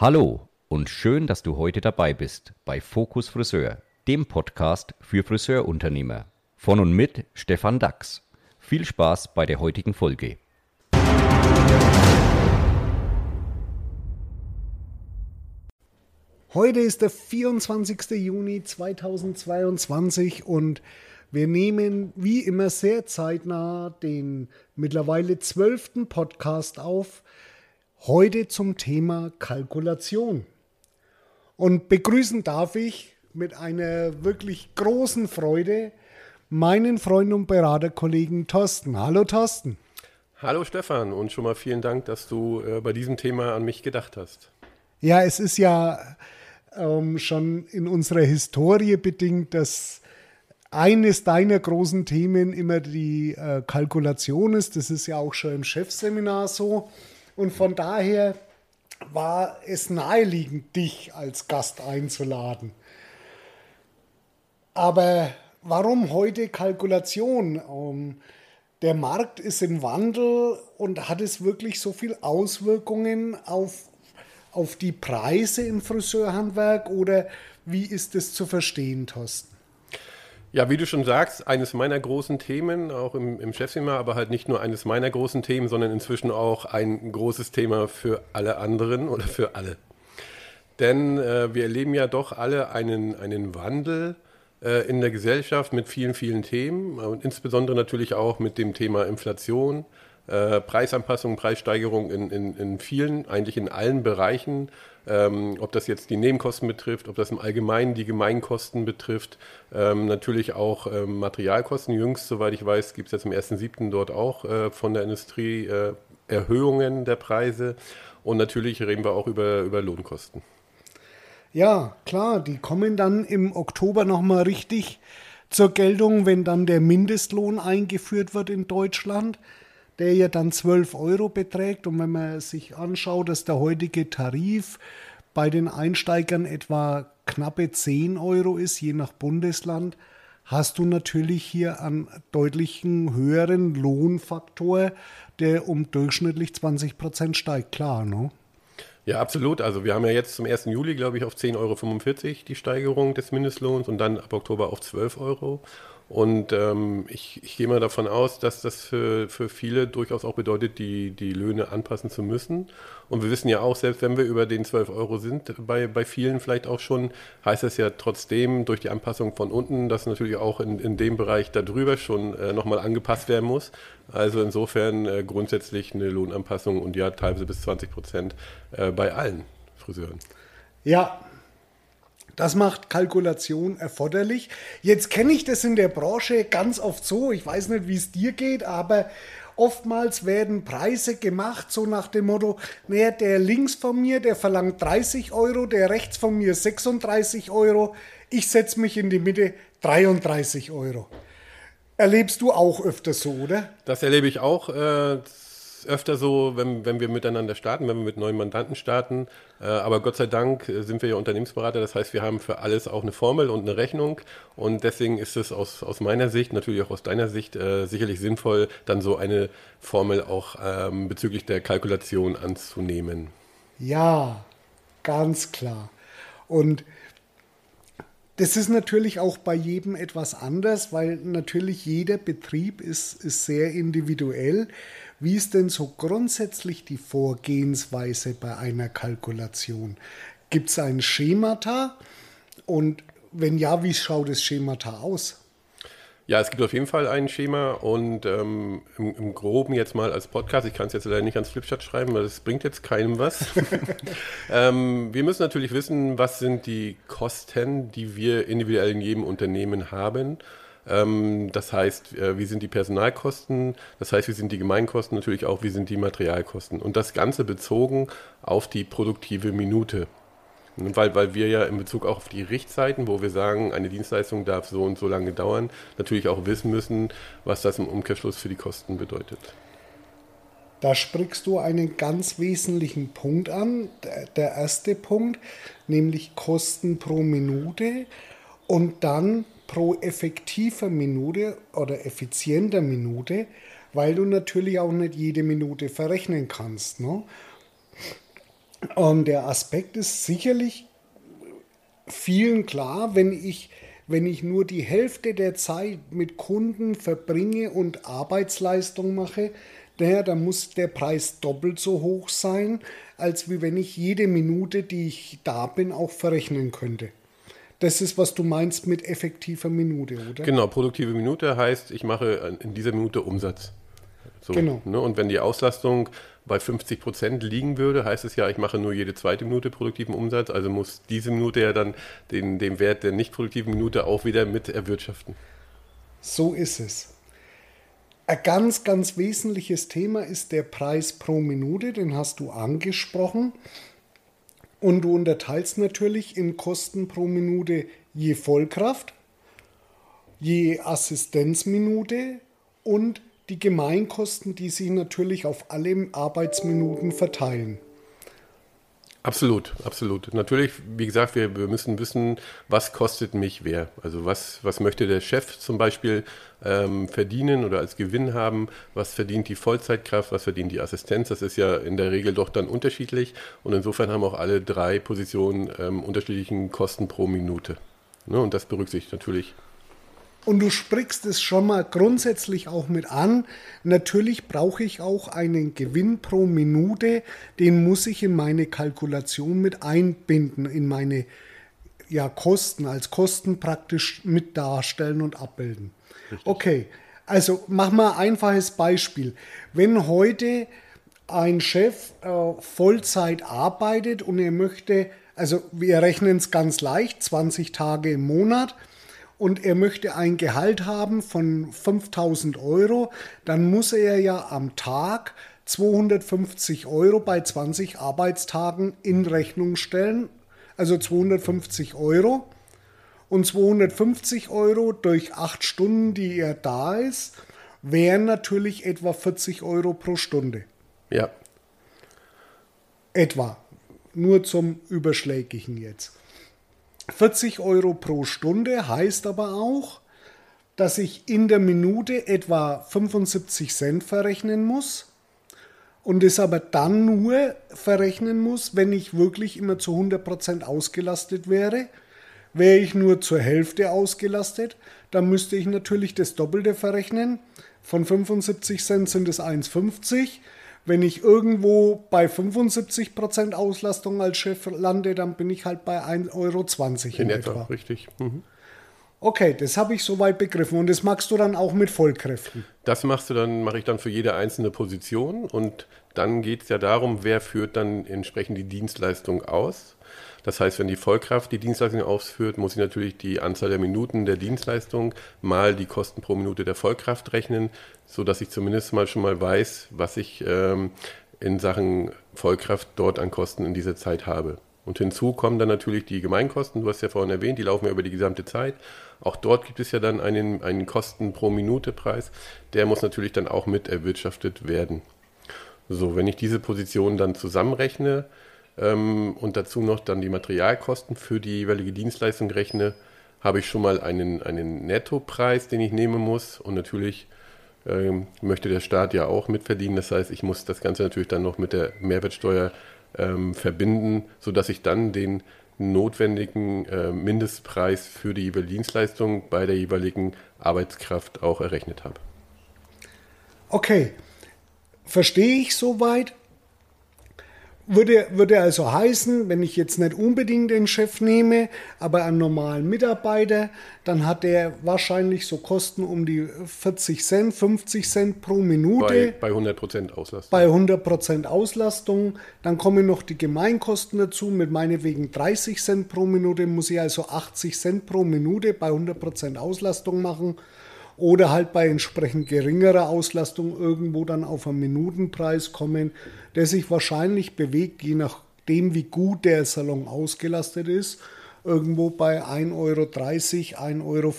Hallo und schön, dass du heute dabei bist bei Fokus Friseur, dem Podcast für Friseurunternehmer. Von und mit Stefan Dax. Viel Spaß bei der heutigen Folge. Heute ist der 24. Juni 2022 und wir nehmen wie immer sehr zeitnah den mittlerweile zwölften Podcast auf, heute zum Thema Kalkulation. Und begrüßen darf ich mit einer wirklich großen Freude meinen Freund und Beraterkollegen Thorsten. Hallo Thorsten. Hallo Stefan und schon mal vielen Dank, dass du äh, bei diesem Thema an mich gedacht hast. Ja, es ist ja ähm, schon in unserer Historie bedingt, dass eines deiner großen Themen immer die äh, Kalkulation ist. Das ist ja auch schon im Chefseminar so. Und von daher war es naheliegend, dich als Gast einzuladen. Aber warum heute Kalkulation? Um, der Markt ist im Wandel und hat es wirklich so viel Auswirkungen auf auf die Preise im Friseurhandwerk oder wie ist es zu verstehen, Thorsten? Ja, wie du schon sagst, eines meiner großen Themen, auch im, im Chefzimmer, aber halt nicht nur eines meiner großen Themen, sondern inzwischen auch ein großes Thema für alle anderen oder für alle. Denn äh, wir erleben ja doch alle einen, einen Wandel äh, in der Gesellschaft mit vielen, vielen Themen und insbesondere natürlich auch mit dem Thema Inflation, äh, Preisanpassung, Preissteigerung in, in, in vielen, eigentlich in allen Bereichen. Ähm, ob das jetzt die Nebenkosten betrifft, ob das im Allgemeinen die Gemeinkosten betrifft, ähm, natürlich auch ähm, Materialkosten. Jüngst, soweit ich weiß, gibt es jetzt im 1.7. dort auch äh, von der Industrie äh, Erhöhungen der Preise. Und natürlich reden wir auch über, über Lohnkosten. Ja, klar, die kommen dann im Oktober nochmal richtig zur Geltung, wenn dann der Mindestlohn eingeführt wird in Deutschland der ja dann 12 Euro beträgt. Und wenn man sich anschaut, dass der heutige Tarif bei den Einsteigern etwa knappe 10 Euro ist, je nach Bundesland, hast du natürlich hier einen deutlichen höheren Lohnfaktor, der um durchschnittlich 20 Prozent steigt. Klar, ne? Ja, absolut. Also wir haben ja jetzt zum 1. Juli, glaube ich, auf 10,45 Euro die Steigerung des Mindestlohns und dann ab Oktober auf 12 Euro. Und ähm, ich, ich gehe mal davon aus, dass das für, für viele durchaus auch bedeutet, die, die Löhne anpassen zu müssen. Und wir wissen ja auch, selbst wenn wir über den 12 Euro sind, bei, bei vielen vielleicht auch schon, heißt das ja trotzdem durch die Anpassung von unten, dass natürlich auch in, in dem Bereich darüber schon äh, nochmal angepasst werden muss. Also insofern äh, grundsätzlich eine Lohnanpassung und ja teilweise bis 20 Prozent äh, bei allen Friseuren. Ja, das macht Kalkulation erforderlich. Jetzt kenne ich das in der Branche ganz oft so, ich weiß nicht, wie es dir geht, aber oftmals werden Preise gemacht, so nach dem Motto, naja, der links von mir, der verlangt 30 Euro, der rechts von mir 36 Euro, ich setze mich in die Mitte 33 Euro. Erlebst du auch öfter so, oder? Das erlebe ich auch. Äh, öfter so, wenn, wenn wir miteinander starten, wenn wir mit neuen Mandanten starten. Äh, aber Gott sei Dank äh, sind wir ja Unternehmensberater. Das heißt, wir haben für alles auch eine Formel und eine Rechnung. Und deswegen ist es aus, aus meiner Sicht, natürlich auch aus deiner Sicht, äh, sicherlich sinnvoll, dann so eine Formel auch ähm, bezüglich der Kalkulation anzunehmen. Ja, ganz klar. Und das ist natürlich auch bei jedem etwas anders, weil natürlich jeder Betrieb ist, ist sehr individuell. Wie ist denn so grundsätzlich die Vorgehensweise bei einer Kalkulation? Gibt es ein Schemata? Und wenn ja, wie schaut das Schemata aus? Ja, es gibt auf jeden Fall ein Schema und ähm, im, im, Groben jetzt mal als Podcast, ich kann es jetzt leider nicht ans Flipchart schreiben, weil das bringt jetzt keinem was. ähm, wir müssen natürlich wissen, was sind die Kosten, die wir individuell in jedem Unternehmen haben das heißt, äh, wie sind die Personalkosten? Das heißt, wie sind die Gemeinkosten? Natürlich auch, wie sind die Materialkosten? Und das Ganze bezogen auf die produktive Minute. Weil, weil wir ja in Bezug auch auf die Richtzeiten, wo wir sagen, eine Dienstleistung darf so und so lange dauern, natürlich auch wissen müssen, was das im Umkehrschluss für die Kosten bedeutet. Da sprichst du einen ganz wesentlichen Punkt an. Der erste Punkt, nämlich Kosten pro Minute und dann pro effektiver Minute oder effizienter Minute, weil du natürlich auch nicht jede Minute verrechnen kannst. Ne? Ähm, der Aspekt ist sicherlich vielen klar, wenn ich, wenn ich nur die Hälfte der Zeit mit Kunden verbringe und Arbeitsleistung mache, naja, dann muss der Preis doppelt so hoch sein, als wie wenn ich jede Minute, die ich da bin, auch verrechnen könnte. Das ist, was du meinst mit effektiver Minute, oder? Genau, produktive Minute heißt, ich mache in dieser Minute Umsatz. So, genau. Ne? Und wenn die Auslastung bei 50 Prozent liegen würde, heißt es ja, ich mache nur jede zweite Minute produktiven Umsatz, also muss diese Minute ja dann den, den Wert der nicht produktiven Minute auch wieder mit erwirtschaften. So ist es. Ein ganz, ganz wesentliches Thema ist der Preis pro Minute, den hast du angesprochen. Und du unterteilst natürlich in Kosten pro Minute je Vollkraft, je Assistenzminute und die Gemeinkosten, die sich natürlich auf alle Arbeitsminuten verteilen. Absolut, absolut. Natürlich, wie gesagt, wir, wir müssen wissen, was kostet mich wer. Also was, was möchte der Chef zum Beispiel ähm, verdienen oder als Gewinn haben, was verdient die Vollzeitkraft, was verdient die Assistenz. Das ist ja in der Regel doch dann unterschiedlich und insofern haben auch alle drei Positionen ähm, unterschiedlichen Kosten pro Minute. Ne? Und das berücksichtigt natürlich und du sprichst es schon mal grundsätzlich auch mit an. Natürlich brauche ich auch einen Gewinn pro Minute. Den muss ich in meine Kalkulation mit einbinden, in meine ja, Kosten, als Kosten praktisch mit darstellen und abbilden. Richtig. Okay, also mach mal ein einfaches Beispiel. Wenn heute ein Chef äh, Vollzeit arbeitet und er möchte, also wir rechnen es ganz leicht, 20 Tage im Monat, und er möchte ein Gehalt haben von 5000 Euro, dann muss er ja am Tag 250 Euro bei 20 Arbeitstagen in Rechnung stellen. Also 250 Euro. Und 250 Euro durch 8 Stunden, die er da ist, wären natürlich etwa 40 Euro pro Stunde. Ja. Etwa. Nur zum Überschlägigen jetzt. 40 Euro pro Stunde heißt aber auch, dass ich in der Minute etwa 75 Cent verrechnen muss und es aber dann nur verrechnen muss, wenn ich wirklich immer zu 100% ausgelastet wäre. Wäre ich nur zur Hälfte ausgelastet, dann müsste ich natürlich das Doppelte verrechnen. Von 75 Cent sind es 1,50 wenn ich irgendwo bei 75% Auslastung als Chef lande, dann bin ich halt bei 1,20 Euro in, in etwa. etwa. Richtig. Mhm. Okay, das habe ich soweit begriffen. Und das machst du dann auch mit Vollkräften? Das machst du dann, mache ich dann für jede einzelne Position. Und dann geht es ja darum, wer führt dann entsprechend die Dienstleistung aus. Das heißt, wenn die Vollkraft die Dienstleistung ausführt, muss ich natürlich die Anzahl der Minuten der Dienstleistung mal die Kosten pro Minute der Vollkraft rechnen, sodass ich zumindest mal schon mal weiß, was ich ähm, in Sachen Vollkraft dort an Kosten in dieser Zeit habe. Und hinzu kommen dann natürlich die Gemeinkosten, du hast ja vorhin erwähnt, die laufen ja über die gesamte Zeit. Auch dort gibt es ja dann einen, einen Kosten pro Minute Preis, der muss natürlich dann auch mit erwirtschaftet werden. So, wenn ich diese Position dann zusammenrechne, ähm, und dazu noch dann die Materialkosten für die jeweilige Dienstleistung rechne, habe ich schon mal einen, einen Nettopreis, den ich nehmen muss. Und natürlich ähm, möchte der Staat ja auch mitverdienen. Das heißt, ich muss das Ganze natürlich dann noch mit der Mehrwertsteuer ähm, verbinden, sodass ich dann den notwendigen äh, Mindestpreis für die jeweilige Dienstleistung bei der jeweiligen Arbeitskraft auch errechnet habe. Okay, verstehe ich soweit würde, würde also heißen, wenn ich jetzt nicht unbedingt den Chef nehme, aber einen normalen Mitarbeiter, dann hat der wahrscheinlich so Kosten um die 40 Cent, 50 Cent pro Minute. Bei, bei 100% Auslastung. Bei 100% Auslastung. Dann kommen noch die Gemeinkosten dazu. Mit meinetwegen 30 Cent pro Minute muss ich also 80 Cent pro Minute bei 100% Auslastung machen oder halt bei entsprechend geringerer Auslastung irgendwo dann auf einen Minutenpreis kommen, der sich wahrscheinlich bewegt, je nachdem, wie gut der Salon ausgelastet ist, irgendwo bei 1,30 Euro, 1,40 Euro.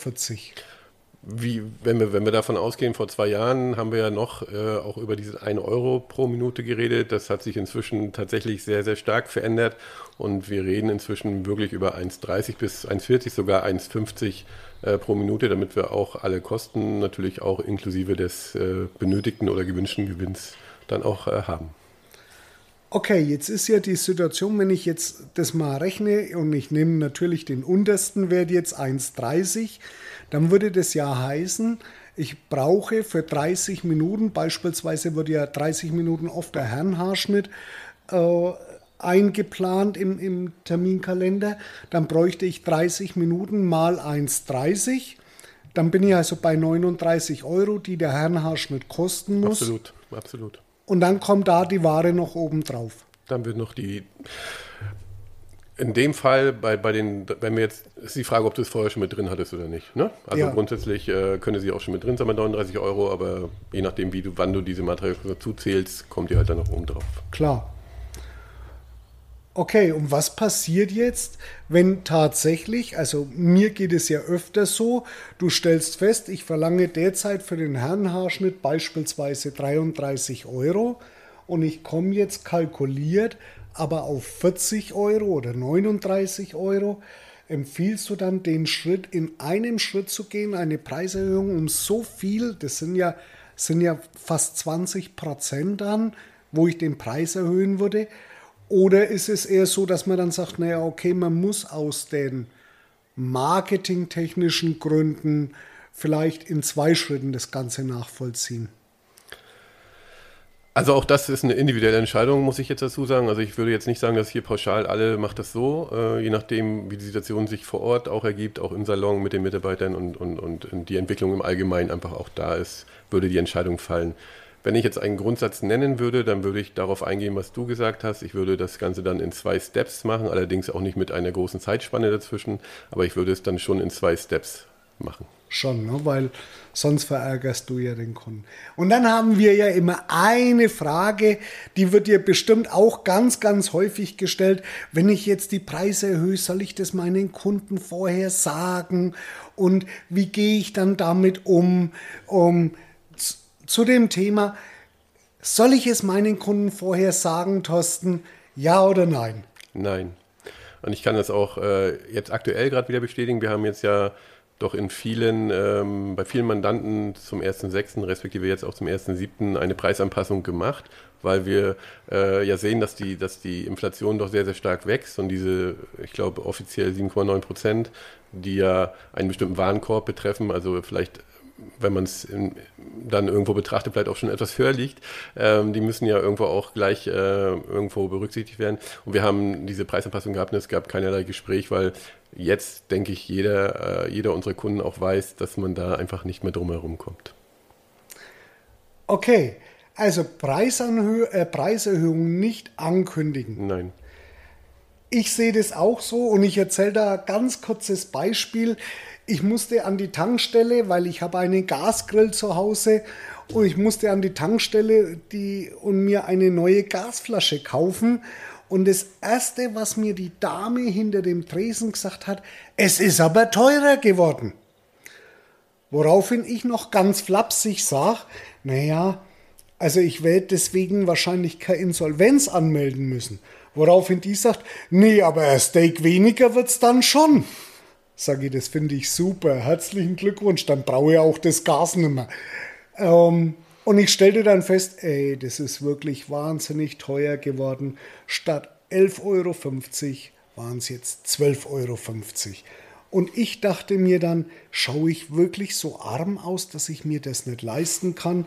Wie, wenn wir, wenn wir davon ausgehen, vor zwei Jahren haben wir ja noch äh, auch über diesen 1 Euro pro Minute geredet. Das hat sich inzwischen tatsächlich sehr, sehr stark verändert. Und wir reden inzwischen wirklich über 1,30 bis 1,40, sogar 1,50 äh, pro Minute, damit wir auch alle Kosten natürlich auch inklusive des äh, benötigten oder gewünschten Gewinns dann auch äh, haben. Okay, jetzt ist ja die Situation, wenn ich jetzt das mal rechne und ich nehme natürlich den untersten Wert jetzt 1,30, dann würde das ja heißen, ich brauche für 30 Minuten, beispielsweise wird ja 30 Minuten oft der Herrenhaarschnitt äh, eingeplant im, im Terminkalender, dann bräuchte ich 30 Minuten mal 1,30. Dann bin ich also bei 39 Euro, die der Herrenhaarschnitt kosten muss. Absolut, absolut. Und dann kommt da die Ware noch oben drauf. Dann wird noch die. In dem Fall, bei, bei den, wenn wir jetzt, ist die Frage, ob du es vorher schon mit drin hattest oder nicht. Ne? Also Ja. grundsätzlich äh, könnte sie auch schon mit drin sein bei 39 Euro, aber je nachdem, wie du, wann du diese Materialien dazu zählst, kommt die halt dann noch oben drauf. Klar. Okay, und was passiert jetzt, wenn tatsächlich, also mir geht es ja öfter so, du stellst fest, ich verlange derzeit für den Herrenhaarschnitt beispielsweise 33 Euro und ich komme jetzt kalkuliert aber auf 40 Euro oder 39 Euro. Empfiehlst du dann den Schritt in einem Schritt zu gehen, eine Preiserhöhung um so viel, das sind ja, sind ja fast 20 Prozent dann, wo ich den Preis erhöhen würde? Oder ist es eher so, dass man dann sagt, naja, okay, man muss aus den marketingtechnischen Gründen vielleicht in zwei Schritten das Ganze nachvollziehen? Also auch das ist eine individuelle Entscheidung, muss ich jetzt dazu sagen. Also ich würde jetzt nicht sagen, dass hier pauschal alle macht das so, äh, je nachdem, wie die Situation sich vor Ort auch ergibt, auch im Salon mit den Mitarbeitern und, und, und die Entwicklung im Allgemeinen einfach auch da ist, würde die Entscheidung fallen. Wenn ich jetzt einen Grundsatz nennen würde, dann würde ich darauf eingehen, was du gesagt hast. Ich würde das Ganze dann in zwei Steps machen, allerdings auch nicht mit einer großen Zeitspanne dazwischen, aber ich würde es dann schon in zwei Steps machen. Schon, ne? weil sonst verärgerst du ja den Kunden. Und dann haben wir ja immer eine Frage, die wird dir bestimmt auch ganz, ganz häufig gestellt. Wenn ich jetzt die Preise erhöhe, soll ich das meinen Kunden vorher sagen? Und wie gehe ich dann damit um? um zu dem Thema, soll ich es meinen Kunden vorher sagen, Thorsten? Ja oder nein? Nein. Und ich kann das auch äh, jetzt aktuell gerade wieder bestätigen. Wir haben jetzt ja doch in vielen, ähm, bei vielen Mandanten zum 1.6., respektive jetzt auch zum 1.7. eine Preisanpassung gemacht, weil wir äh, ja sehen, dass die, dass die Inflation doch sehr, sehr stark wächst und diese, ich glaube, offiziell 7,9 Prozent, die ja einen bestimmten Warenkorb betreffen, also vielleicht wenn man es dann irgendwo betrachtet, vielleicht auch schon etwas höher liegt. Ähm, die müssen ja irgendwo auch gleich äh, irgendwo berücksichtigt werden. Und wir haben diese Preisanpassung gehabt und es gab keinerlei Gespräch, weil jetzt, denke ich, jeder, äh, jeder unserer Kunden auch weiß, dass man da einfach nicht mehr drum herum kommt. Okay, also Preisanhö äh, Preiserhöhung nicht ankündigen. Nein. Ich sehe das auch so und ich erzähle da ein ganz kurzes Beispiel. Ich musste an die Tankstelle, weil ich habe einen Gasgrill zu Hause und ich musste an die Tankstelle die, und mir eine neue Gasflasche kaufen. Und das Erste, was mir die Dame hinter dem Tresen gesagt hat, es ist aber teurer geworden. Woraufhin ich noch ganz flapsig sage, naja, also ich werde deswegen wahrscheinlich keine Insolvenz anmelden müssen. Woraufhin die sagt, nee, aber ein Steak weniger wird's dann schon. Sag ich, das finde ich super. Herzlichen Glückwunsch, dann brauche ich auch das Gas nicht mehr. Ähm, und ich stellte dann fest, ey, das ist wirklich wahnsinnig teuer geworden. Statt 11,50 Euro waren es jetzt 12,50 Euro. Und ich dachte mir dann, schaue ich wirklich so arm aus, dass ich mir das nicht leisten kann?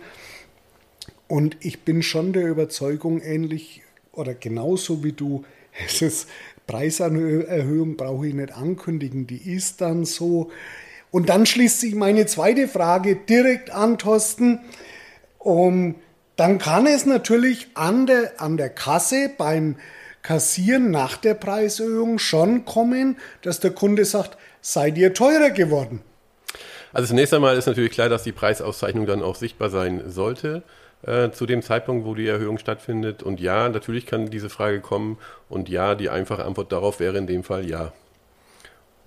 Und ich bin schon der Überzeugung, ähnlich oder genauso wie du, es ist Preiserhöhung brauche ich nicht ankündigen, die ist dann so. Und dann schließt sich meine zweite Frage direkt an, Thorsten. Um, dann kann es natürlich an der, an der Kasse beim Kassieren nach der Preiserhöhung schon kommen, dass der Kunde sagt, seid ihr teurer geworden. Also zunächst einmal ist natürlich klar, dass die Preisauszeichnung dann auch sichtbar sein sollte äh, zu dem Zeitpunkt, wo die Erhöhung stattfindet. Und ja, natürlich kann diese Frage kommen. Und ja, die einfache Antwort darauf wäre in dem Fall ja.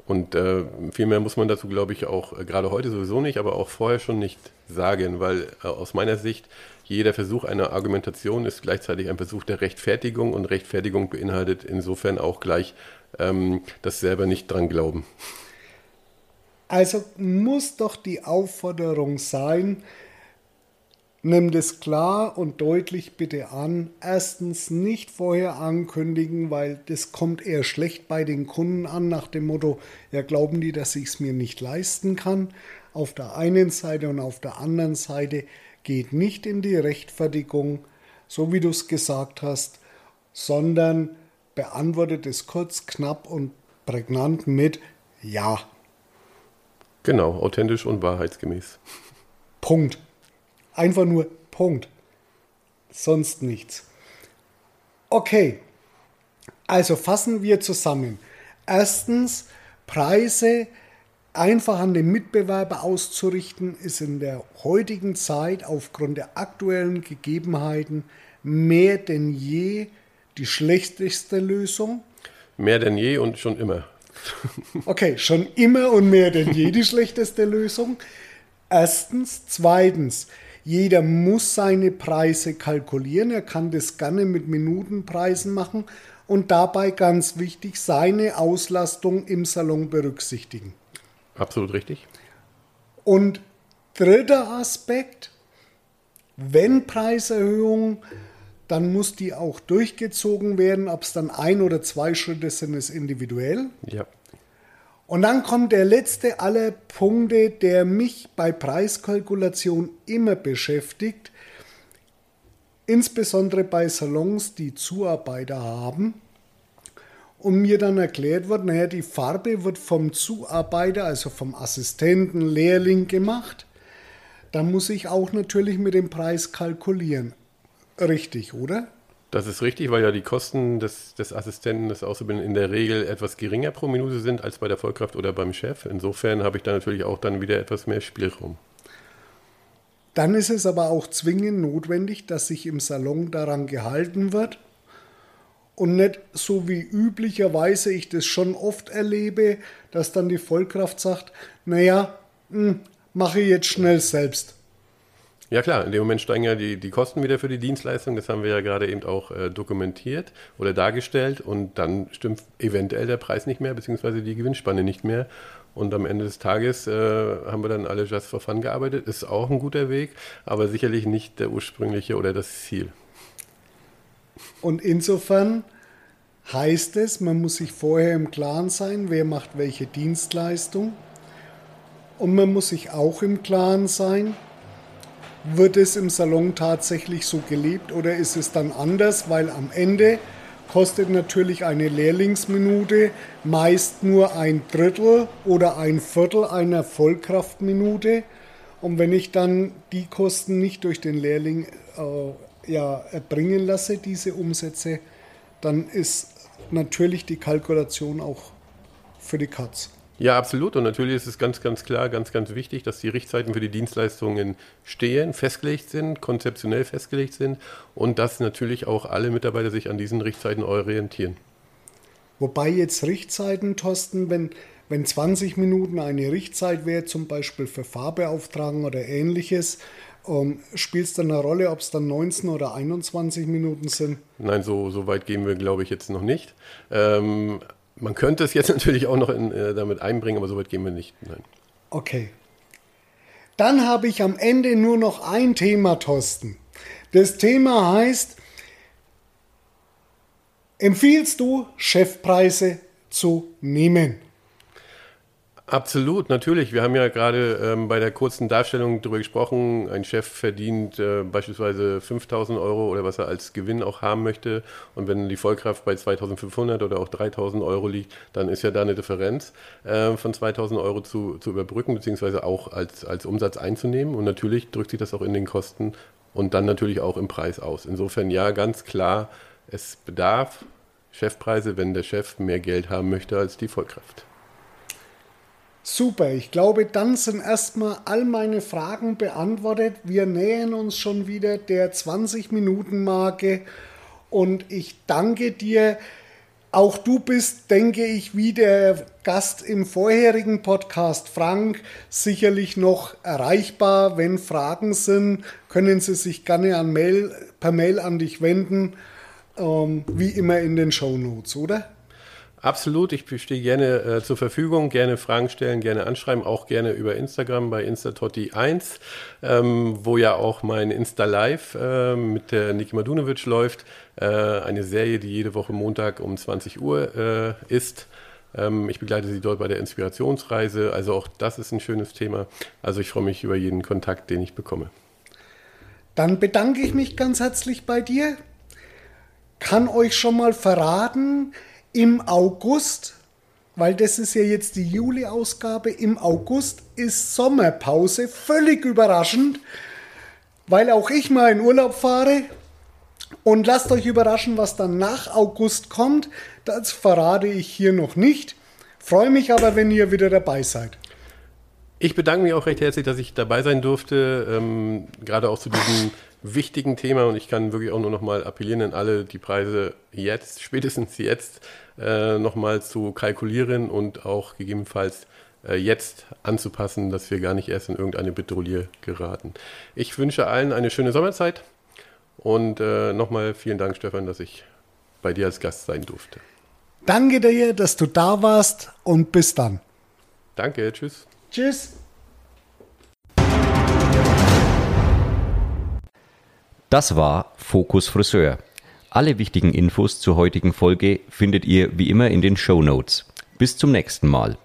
Und äh, viel mehr muss man dazu, glaube ich, auch äh, gerade heute sowieso nicht, aber auch vorher schon nicht sagen, weil äh, aus meiner Sicht jeder Versuch einer Argumentation ist gleichzeitig ein Versuch der Rechtfertigung und Rechtfertigung beinhaltet insofern auch gleich ähm, das selber nicht dran glauben. Also muss doch die Aufforderung sein, Nimm das klar und deutlich bitte an. Erstens nicht vorher ankündigen, weil das kommt eher schlecht bei den Kunden an, nach dem Motto, ja glauben die, dass ich es mir nicht leisten kann. Auf der einen Seite und auf der anderen Seite geht nicht in die Rechtfertigung, so wie du es gesagt hast, sondern beantwortet es kurz, knapp und prägnant mit Ja. Genau, authentisch und wahrheitsgemäß. Punkt. Einfach nur Punkt. Sonst nichts. Okay, also fassen wir zusammen. Erstens, Preise einfach an den Mitbewerber auszurichten, ist in der heutigen Zeit aufgrund der aktuellen Gegebenheiten mehr denn je die schlechteste Lösung. Mehr denn je und schon immer. Okay, schon immer und mehr denn je die schlechteste Lösung. Erstens. Zweitens, jeder muss seine Preise kalkulieren. Er kann das gerne mit Minutenpreisen machen und dabei ganz wichtig seine Auslastung im Salon berücksichtigen. Absolut richtig. Und dritter Aspekt, wenn Preiserhöhungen, dann muss die auch durchgezogen werden. Ob es dann ein oder zwei Schritte sind, ist individuell. Ja. Und dann kommt der letzte aller Punkte, der mich bei Preiskalkulation immer beschäftigt, insbesondere bei Salons, die Zuarbeiter haben. Und mir dann erklärt wird, naja, die Farbe wird vom Zuarbeiter, also vom Assistenten, Lehrling gemacht. Da muss ich auch natürlich mit dem Preis kalkulieren. Richtig, oder? Das ist richtig, weil ja die Kosten des, des Assistenten, des Auszubildenden in der Regel etwas geringer pro Minute sind als bei der Vollkraft oder beim Chef. Insofern habe ich da natürlich auch dann wieder etwas mehr Spielraum. Dann ist es aber auch zwingend notwendig, dass sich im Salon daran gehalten wird und nicht so wie üblicherweise ich das schon oft erlebe, dass dann die Vollkraft sagt, naja, hm, mache ich jetzt schnell selbst. Ja klar, in dem Moment steigen ja die, die Kosten wieder für die Dienstleistung. Das haben wir ja gerade eben auch äh, dokumentiert oder dargestellt. Und dann stimmt eventuell der Preis nicht mehr, beziehungsweise die Gewinnspanne nicht mehr. Und am Ende des Tages äh, haben wir dann alle just for fun gearbeitet. Ist auch ein guter Weg, aber sicherlich nicht der ursprüngliche oder das Ziel. Und insofern heißt es, man muss sich vorher im Klaren sein, wer macht welche Dienstleistung. Und man muss sich auch im Klaren sein, wird es im Salon tatsächlich so gelebt oder ist es dann anders? Weil am Ende kostet natürlich eine Lehrlingsminute meist nur ein Drittel oder ein Viertel einer Vollkraftminute. Und wenn ich dann die Kosten nicht durch den Lehrling äh, ja, erbringen lasse, diese Umsätze, dann ist natürlich die Kalkulation auch für die Katz. Ja, absolut. Und natürlich ist es ganz, ganz klar, ganz, ganz wichtig, dass die Richtzeiten für die Dienstleistungen stehen, festgelegt sind, konzeptionell festgelegt sind und dass natürlich auch alle Mitarbeiter sich an diesen Richtzeiten orientieren. Wobei jetzt Richtzeiten, Thorsten, wenn, wenn 20 Minuten eine Richtzeit wäre, zum Beispiel für Fahrbeauftragen oder ähnliches, ähm, spielt es dann eine Rolle, ob es dann 19 oder 21 Minuten sind? Nein, so, so weit gehen wir, glaube ich, jetzt noch nicht. Ähm, man könnte es jetzt natürlich auch noch in, äh, damit einbringen, aber so weit gehen wir nicht. Nein. Okay. Dann habe ich am Ende nur noch ein Thema, Thorsten. Das Thema heißt, empfiehlst du, Chefpreise zu nehmen? Absolut, natürlich. Wir haben ja gerade ähm, bei der kurzen Darstellung darüber gesprochen, ein Chef verdient äh, beispielsweise 5000 Euro oder was er als Gewinn auch haben möchte. Und wenn die Vollkraft bei 2500 oder auch 3000 Euro liegt, dann ist ja da eine Differenz äh, von 2000 Euro zu, zu überbrücken, beziehungsweise auch als, als Umsatz einzunehmen. Und natürlich drückt sich das auch in den Kosten und dann natürlich auch im Preis aus. Insofern ja, ganz klar, es bedarf Chefpreise, wenn der Chef mehr Geld haben möchte als die Vollkraft. Super, ich glaube, dann sind erstmal all meine Fragen beantwortet. Wir nähern uns schon wieder der 20-Minuten-Marke und ich danke dir. Auch du bist, denke ich, wie der Gast im vorherigen Podcast, Frank, sicherlich noch erreichbar. Wenn Fragen sind, können Sie sich gerne Mail, per Mail an dich wenden, ähm, wie immer in den Show Notes, oder? Absolut, ich stehe gerne äh, zur Verfügung, gerne Fragen stellen, gerne anschreiben, auch gerne über Instagram bei Instatotti1, ähm, wo ja auch mein Insta Live äh, mit der Niki Madunovic läuft. Äh, eine Serie, die jede Woche Montag um 20 Uhr äh, ist. Ähm, ich begleite sie dort bei der Inspirationsreise. Also auch das ist ein schönes Thema. Also ich freue mich über jeden Kontakt, den ich bekomme. Dann bedanke ich mich ganz herzlich bei dir. Kann euch schon mal verraten, im August, weil das ist ja jetzt die Juli-Ausgabe, im August ist Sommerpause, völlig überraschend, weil auch ich mal in Urlaub fahre. Und lasst euch überraschen, was dann nach August kommt. Das verrate ich hier noch nicht. Freue mich aber, wenn ihr wieder dabei seid. Ich bedanke mich auch recht herzlich, dass ich dabei sein durfte, ähm, gerade auch zu diesem wichtigen Thema. Und ich kann wirklich auch nur noch mal appellieren an alle, die Preise jetzt, spätestens jetzt, äh, nochmal zu kalkulieren und auch gegebenenfalls äh, jetzt anzupassen, dass wir gar nicht erst in irgendeine Bedrohung geraten. Ich wünsche allen eine schöne Sommerzeit und äh, nochmal vielen Dank, Stefan, dass ich bei dir als Gast sein durfte. Danke dir, dass du da warst und bis dann. Danke, tschüss. Tschüss. Das war Fokus Friseur. Alle wichtigen Infos zur heutigen Folge findet ihr wie immer in den Show Notes. Bis zum nächsten Mal.